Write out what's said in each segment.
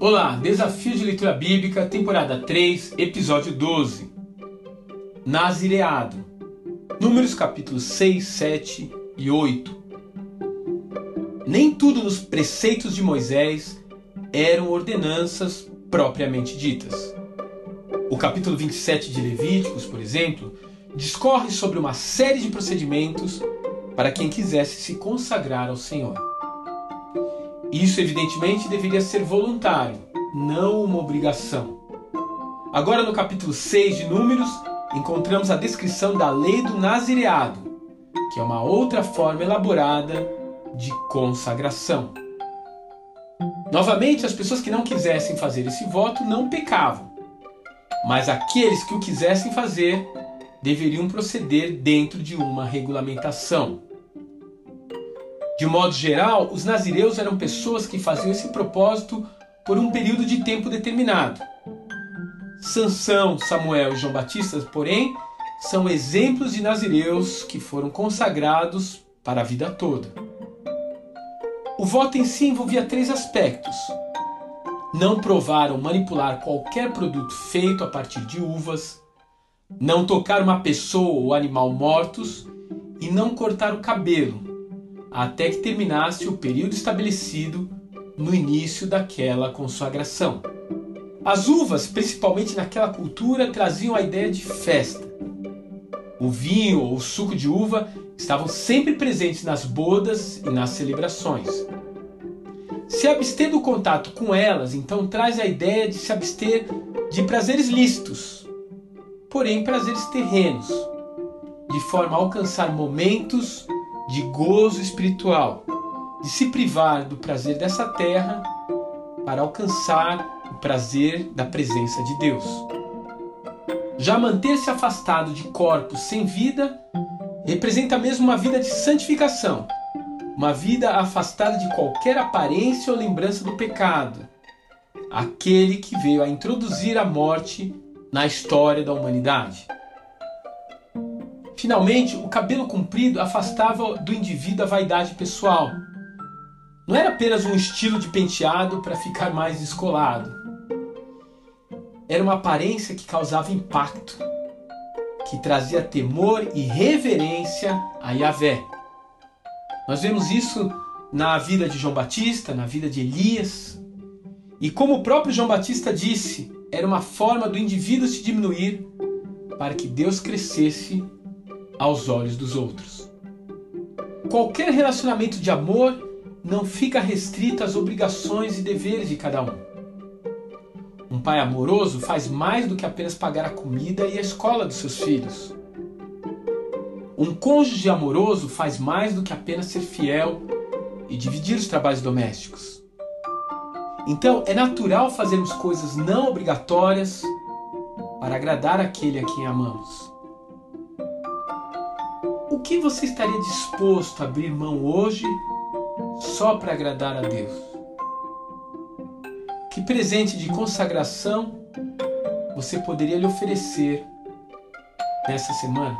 Olá, Desafio de Leitura Bíblica, temporada 3, episódio 12. Nazireado. Números capítulos 6, 7 e 8. Nem tudo nos preceitos de Moisés eram ordenanças propriamente ditas. O capítulo 27 de Levíticos, por exemplo, discorre sobre uma série de procedimentos para quem quisesse se consagrar ao Senhor. Isso, evidentemente, deveria ser voluntário, não uma obrigação. Agora, no capítulo 6 de Números, encontramos a descrição da lei do nazireado, que é uma outra forma elaborada de consagração. Novamente, as pessoas que não quisessem fazer esse voto não pecavam, mas aqueles que o quisessem fazer deveriam proceder dentro de uma regulamentação. De modo geral, os nazireus eram pessoas que faziam esse propósito por um período de tempo determinado. Sansão, Samuel e João Batista, porém, são exemplos de nazireus que foram consagrados para a vida toda. O voto em si envolvia três aspectos. Não provar ou manipular qualquer produto feito a partir de uvas, não tocar uma pessoa ou animal mortos e não cortar o cabelo, até que terminasse o período estabelecido no início daquela consagração. As uvas, principalmente naquela cultura, traziam a ideia de festa. O vinho ou o suco de uva estavam sempre presentes nas bodas e nas celebrações. Se abster do contato com elas, então traz a ideia de se abster de prazeres lícitos, porém prazeres terrenos, de forma a alcançar momentos de gozo espiritual, de se privar do prazer dessa terra para alcançar o prazer da presença de Deus. Já manter-se afastado de corpos sem vida representa mesmo uma vida de santificação, uma vida afastada de qualquer aparência ou lembrança do pecado, aquele que veio a introduzir a morte na história da humanidade. Finalmente, o cabelo comprido afastava do indivíduo a vaidade pessoal. Não era apenas um estilo de penteado para ficar mais descolado. Era uma aparência que causava impacto, que trazia temor e reverência a Yahvé. Nós vemos isso na vida de João Batista, na vida de Elias. E como o próprio João Batista disse, era uma forma do indivíduo se diminuir para que Deus crescesse aos olhos dos outros. Qualquer relacionamento de amor não fica restrito às obrigações e deveres de cada um. Um pai amoroso faz mais do que apenas pagar a comida e a escola dos seus filhos. Um cônjuge amoroso faz mais do que apenas ser fiel e dividir os trabalhos domésticos. Então, é natural fazermos coisas não obrigatórias para agradar aquele a quem amamos. O que você estaria disposto a abrir mão hoje só para agradar a Deus? Que presente de consagração você poderia lhe oferecer nessa semana?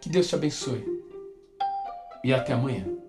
Que Deus te abençoe e até amanhã.